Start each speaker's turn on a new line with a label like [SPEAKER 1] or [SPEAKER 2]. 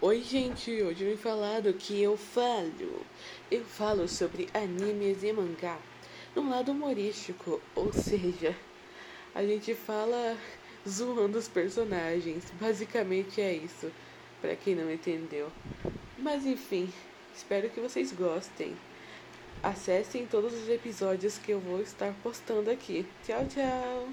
[SPEAKER 1] Oi, gente, hoje eu vim falar do que eu falo. Eu falo sobre animes e mangá num lado humorístico, ou seja, a gente fala zoando os personagens. Basicamente é isso, para quem não entendeu. Mas enfim, espero que vocês gostem. Acessem todos os episódios que eu vou estar postando aqui. Tchau, tchau!